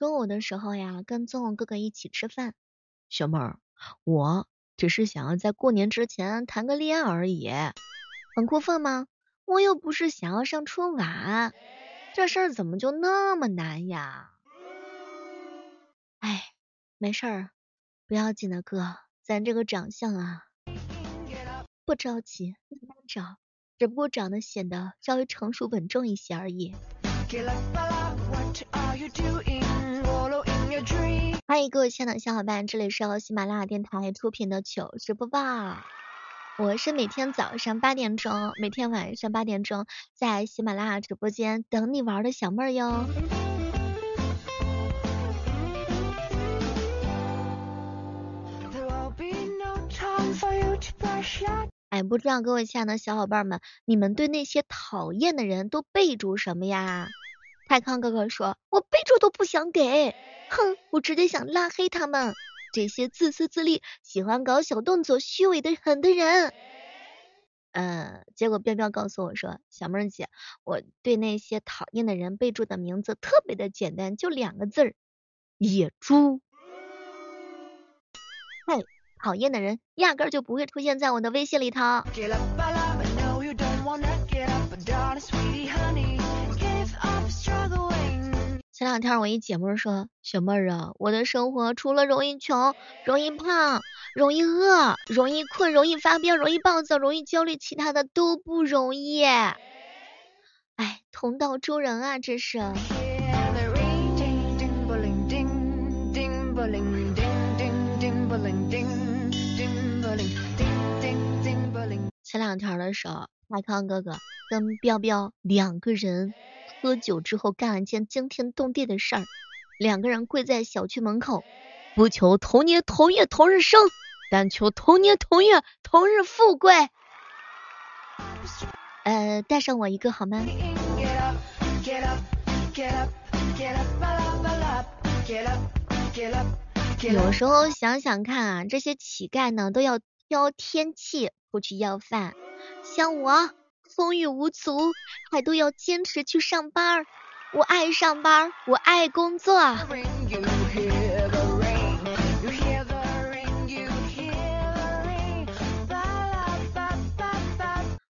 中午的时候呀，跟宗文哥哥一起吃饭。小妹儿，我只是想要在过年之前谈个恋爱而已。很过分吗？我又不是想要上春晚，这事儿怎么就那么难呀？哎，没事儿，不要紧的哥，咱这个长相啊，不着急，慢慢找，只不过长得显得稍微成熟稳重一些而已。迎各位亲爱的小伙伴，这里是由喜马拉雅电台出品的糗事播报。我是每天早上八点钟，每天晚上八点钟在喜马拉雅直播间等你玩的小妹儿哟。哎，不知道各位亲爱的小伙伴们，你们对那些讨厌的人都备注什么呀？泰康哥哥说，我备注都不想给，哼，我直接想拉黑他们，这些自私自利、喜欢搞小动作、虚伪的很的人。呃，结果彪彪告诉我说，小妹儿姐，我对那些讨厌的人备注的名字特别的简单，就两个字儿，野猪。嘿，讨厌的人压根儿就不会出现在我的微信里头。前两天我一姐妹说，小妹儿啊，我的生活除了容易穷、容易胖、容易饿、容易困、容易发飙、容易暴躁、容易焦虑，其他的都不容易。哎，同道中人啊，这是。前两天的时候，麦康哥哥跟彪彪两个人。喝酒之后干了件惊天动地的事儿，两个人跪在小区门口，不求同年同月同日生，但求同年同月同日富贵。呃，带上我一个好吗？有时候想想看啊，这些乞丐呢都要挑天气出去要饭，像我。风雨无阻，还都要坚持去上班。我爱上班，我爱工作。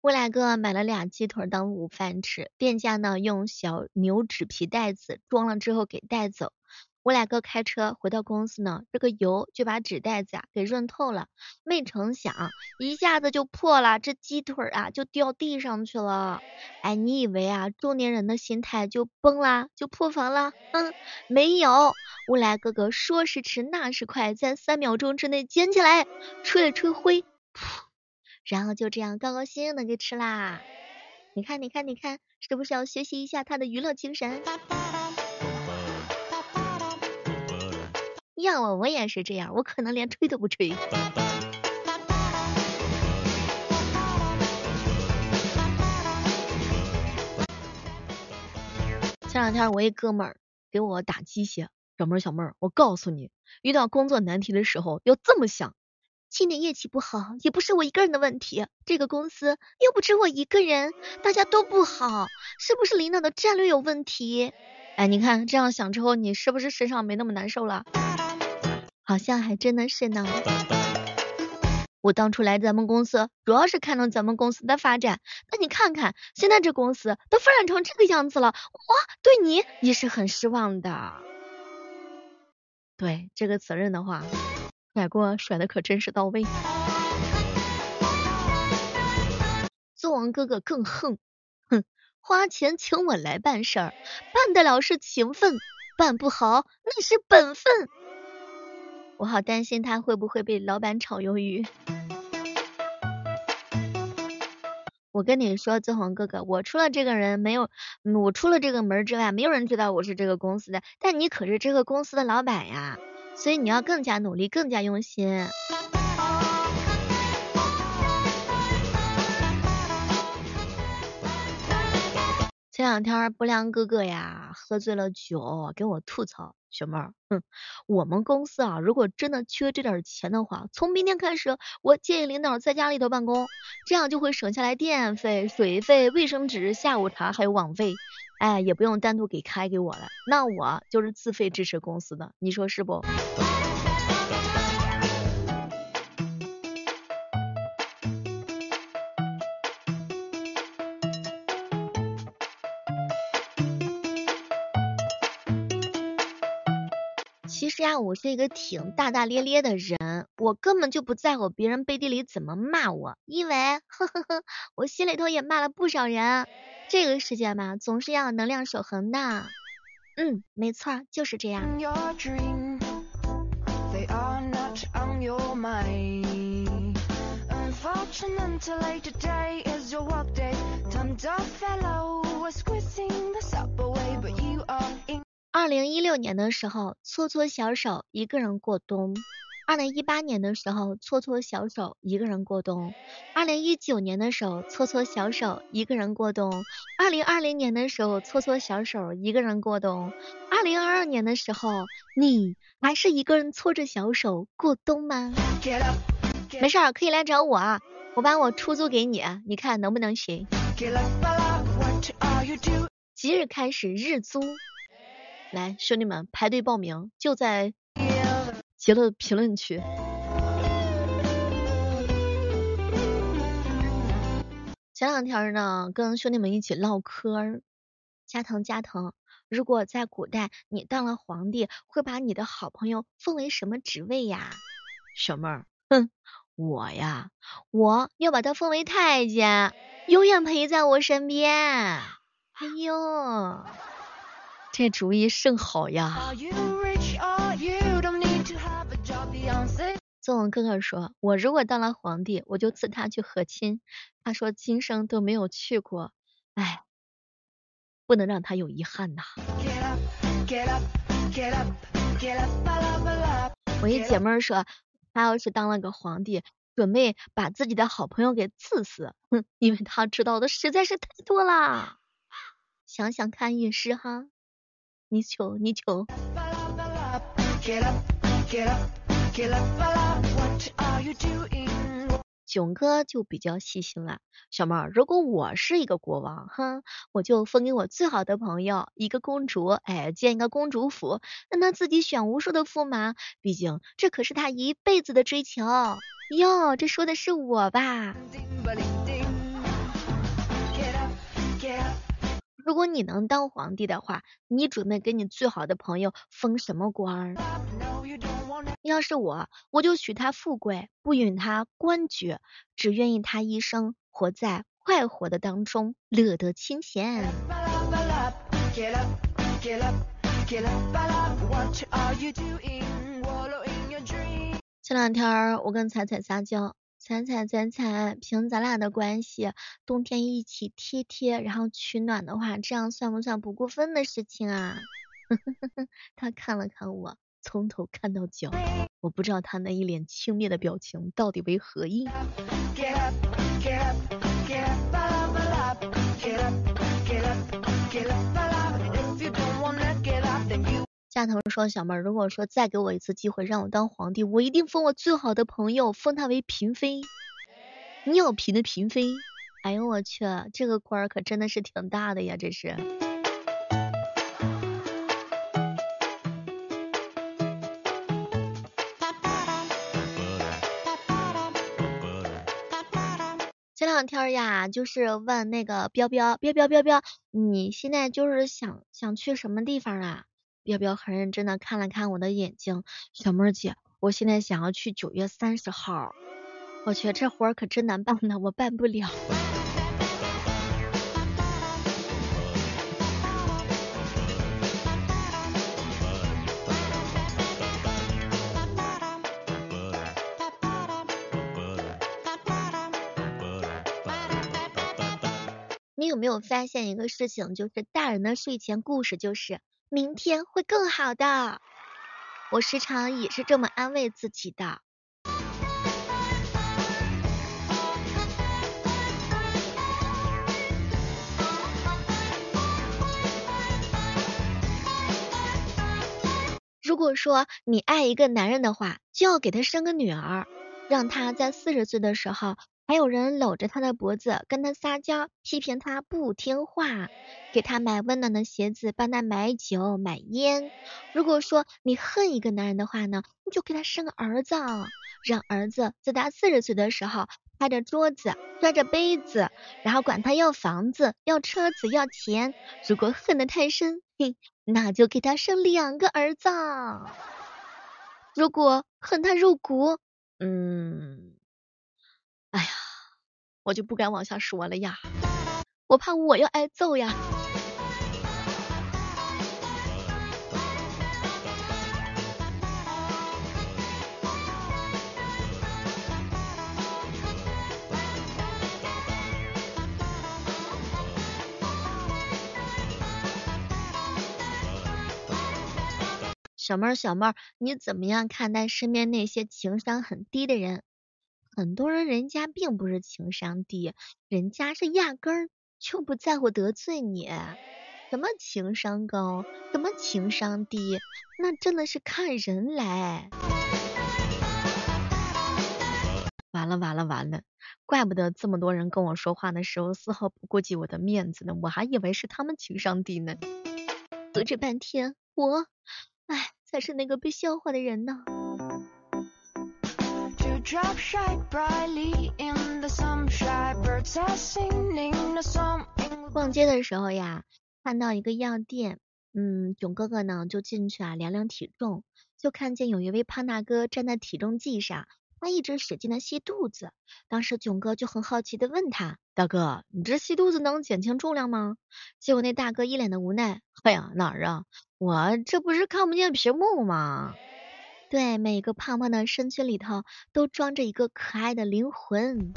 我俩哥买了俩鸡腿当午饭吃，店家呢用小牛纸皮袋子装了之后给带走。我俩哥开车回到公司呢，这个油就把纸袋子啊给润透了，没成想一下子就破了，这鸡腿啊就掉地上去了。哎，你以为啊中年人的心态就崩啦，就破防了？嗯，没有。乌来哥哥说时迟那时快，在三秒钟之内捡起来，吹了吹灰，噗，然后就这样高高兴兴的给吃啦。你看，你看，你看，是不是要学习一下他的娱乐精神？要我我也是这样，我可能连吹都不吹。前两天我一哥们儿给我打鸡血，小妹儿小妹儿，我告诉你，遇到工作难题的时候要这么想，今年业绩不好也不是我一个人的问题，这个公司又不止我一个人，大家都不好，是不是领导的战略有问题？哎，你看这样想之后，你是不是身上没那么难受了？好像还真的是呢。我当初来咱们公司，主要是看中咱们公司的发展。那你看看，现在这公司都发展成这个样子了，我对你也是很失望的。对这个责任的话，甩锅甩的可真是到位。宗王哥哥更横，哼，花钱请我来办事儿，办得了是情分，办不好那是本分。我好担心他会不会被老板炒鱿鱼。我跟你说，曾红哥哥，我除了这个人没有，我出了这个门之外，没有人知道我是这个公司的。但你可是这个公司的老板呀，所以你要更加努力，更加用心。前两天不良哥哥呀，喝醉了酒，给我吐槽。小妹儿，哼，我们公司啊，如果真的缺这点钱的话，从明天开始，我建议领导在家里头办公，这样就会省下来电费、水费、卫生纸、下午茶还有网费。哎，也不用单独给开给我了，那我就是自费支持公司的，你说是不？实呀，我是一个挺大大咧咧的人，我根本就不在乎别人背地里怎么骂我，因为呵呵呵，我心里头也骂了不少人。这个世界嘛，总是要能量守恒的。嗯，没错，就是这样。二零一六年的时候，搓搓小手一个人过冬；二零一八年的时候，搓搓小手一个人过冬；二零一九年的时候，搓搓小手一个人过冬；二零二零年的时候，搓搓小手一个人过冬；二零二二年的时候，你还是一个人搓着小手过冬吗？没事儿，可以来找我，啊，我把我出租给你，你看能不能行？即日开始日租。来，兄弟们排队报名，就在杰乐评论区。前两天呢，跟兄弟们一起唠嗑，加藤加藤，如果在古代你当了皇帝，会把你的好朋友封为什么职位呀？小妹儿，哼，我呀，我要把他封为太监，永远陪在我身边。哎呦！这主意甚好呀！宗文哥哥说，我如果当了皇帝，我就赐他去和亲。他说今生都没有去过，哎，不能让他有遗憾呐。我一姐妹说，他要是当了个皇帝，准备把自己的好朋友给赐死，哼，因为他知道的实在是太多啦。想想看也是哈。你求你求。囧哥就比较细心了，小妹儿，如果我是一个国王，哼，我就分给我最好的朋友一个公主，哎，建一个公主府，让他自己选无数的驸马，毕竟这可是他一辈子的追求。哟，这说的是我吧？如果你能当皇帝的话，你准备给你最好的朋友封什么官？要是我，我就许他富贵，不允他官爵，只愿意他一生活在快活的当中，乐得清闲。前两天我跟彩彩撒娇。彩彩彩彩，凭咱俩的关系，冬天一起贴贴，然后取暖的话，这样算不算不过分的事情啊？他看了看我，从头看到脚，我不知道他那一脸轻蔑的表情到底为何意。Get up, get up, get up, 夏头说：“小妹儿，如果说再给我一次机会让我当皇帝，我一定封我最好的朋友，封他为嫔妃，尿频的嫔妃。哎呦我去，这个官儿可真的是挺大的呀，这是。”前两天呀，就是问那个彪彪，彪彪彪彪，你现在就是想想去什么地方啊？彪彪很认真的看了看我的眼睛，小妹儿姐，我现在想要去九月三十号。我去，这活儿可真难办呢，我办不了。你有没有发现一个事情，就是大人的睡前故事就是。明天会更好的，我时常也是这么安慰自己的。如果说你爱一个男人的话，就要给他生个女儿，让他在四十岁的时候还有人搂着他的脖子跟他撒娇，批评他不听话，给他买温暖的鞋子，帮他买酒买烟。如果说你恨一个男人的话呢，你就给他生个儿子，让儿子在他四十岁的时候拍着桌子摔着杯子，然后管他要房子要车子要钱。如果恨得太深，嘿，那就给他生两个儿子。如果恨他入骨，嗯。哎呀，我就不敢往下说了呀，我怕我要挨揍呀。小妹儿，小妹儿，你怎么样看待身边那些情商很低的人？很多人人家并不是情商低，人家是压根儿就不在乎得罪你。什么情商高，什么情商低，那真的是看人来。完了完了完了，怪不得这么多人跟我说话的时候丝毫不顾及我的面子呢，我还以为是他们情商低呢。隔这半天，我，哎，才是那个被笑话的人呢。逛街的时候呀，看到一个药店，嗯，囧哥哥呢就进去啊量量体重，就看见有一位胖大哥站在体重计上，他一直使劲的吸肚子。当时囧哥就很好奇的问他，大哥，你这吸肚子能减轻重量吗？结果那大哥一脸的无奈，哎呀哪儿啊，我这不是看不见屏幕吗？对，每个胖胖的身躯里头都装着一个可爱的灵魂。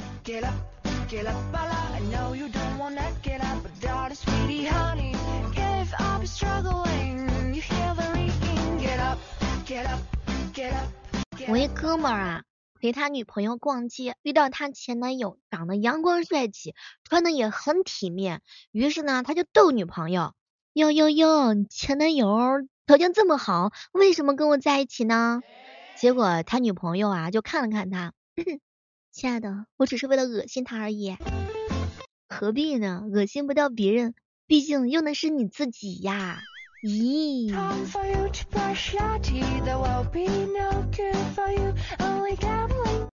我一哥们儿啊，陪他女朋友逛街，遇到他前男友，长得阳光帅气，穿的也很体面，于是呢，他就逗女朋友：哟哟哟，前男友。条件这么好，为什么跟我在一起呢？结果他女朋友啊就看了看他，亲爱的，我只是为了恶心他而已。何必呢？恶心不掉别人，毕竟用的是你自己呀。咦？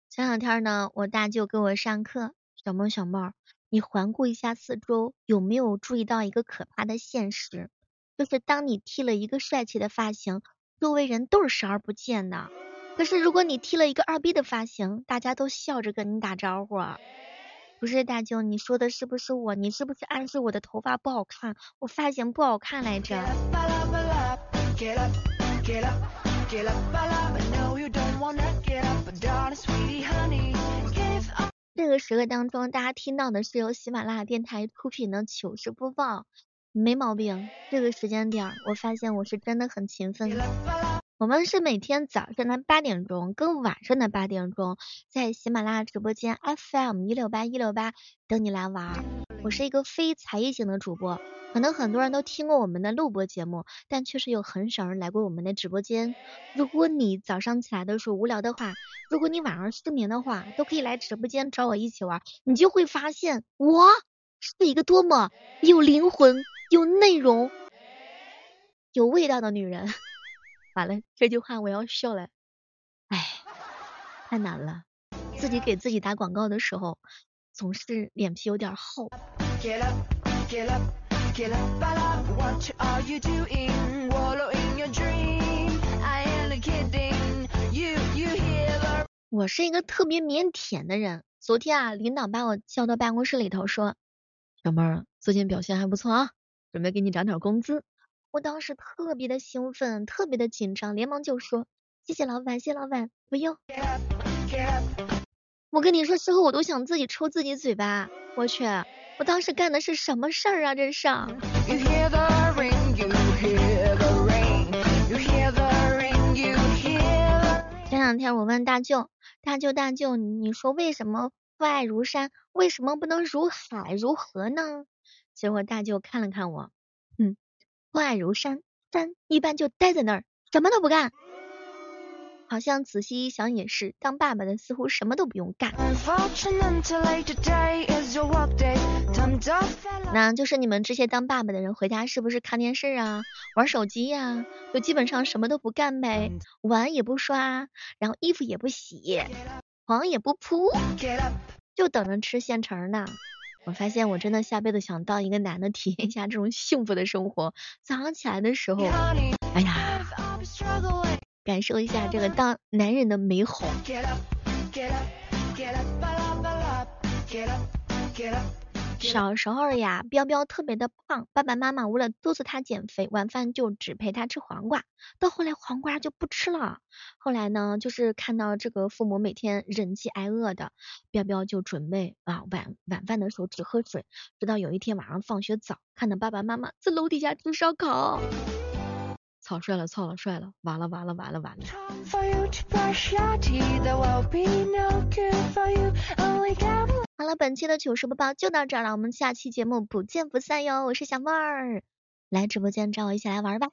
前两天呢，我大舅给我上课，小妹小妹，你环顾一下四周，有没有注意到一个可怕的现实？就是当你剃了一个帅气的发型，周围人都是视而不见的。可是如果你剃了一个二逼的发型，大家都笑着跟你打招呼。不是大舅，你说的是不是我？你是不是暗示我的头发不好看，我发型不好看来着？个时刻当中，大家听到的是由喜马拉雅电台出品的糗事播报。没毛病，这个时间点我发现我是真的很勤奋。我们是每天早上的八点钟跟晚上的八点钟，在喜马拉雅直播间 FM 一六八一六八等你来玩。我是一个非才艺型的主播，可能很多人都听过我们的录播节目，但确实有很少人来过我们的直播间。如果你早上起来的时候无聊的话，如果你晚上失眠的话，都可以来直播间找我一起玩，你就会发现我是一个多么有灵魂。有内容、有味道的女人，完了这句话我要笑了，哎，太难了，自己给自己打广告的时候，总是脸皮有点厚。我是一个特别腼腆的人，昨天啊，领导把我叫到办公室里头说，小妹儿最近表现还不错啊。准备给你涨点工资，我当时特别的兴奋，特别的紧张，连忙就说谢谢老板，谢老板，不用。我跟你说，事后我都想自己抽自己嘴巴，我去，我当时干的是什么事儿啊？这是。前两天我问大舅，大舅大舅，你说为什么父爱如山，为什么不能如海如河呢？结果大舅看了看我，嗯，父爱如山，山一般就待在那儿，什么都不干。好像仔细一想也是，当爸爸的似乎什么都不用干。那就是你们这些当爸爸的人回家是不是看电视啊，玩手机呀，就基本上什么都不干呗，碗也不刷，然后衣服也不洗，床也不铺，就等着吃现成的。我发现我真的下辈子想当一个男的，体验一下这种幸福的生活。早上起来的时候，哎呀。感受一下这个当男人的美好。小时候呀，彪彪特别的胖，爸爸妈妈为了督促他减肥，晚饭就只陪他吃黄瓜。到后来黄瓜就不吃了。后来呢，就是看到这个父母每天忍饥挨饿的，彪彪就准备啊晚晚饭的时候只喝水。直到有一天晚上放学早，看到爸爸妈妈在楼底下吃烧烤。草率了，草了，帅了，完了，完了，完了，完了。好了，本期的糗事播报就到这儿了，我们下期节目不见不散哟！我是小妹儿，来直播间找我一起来玩吧。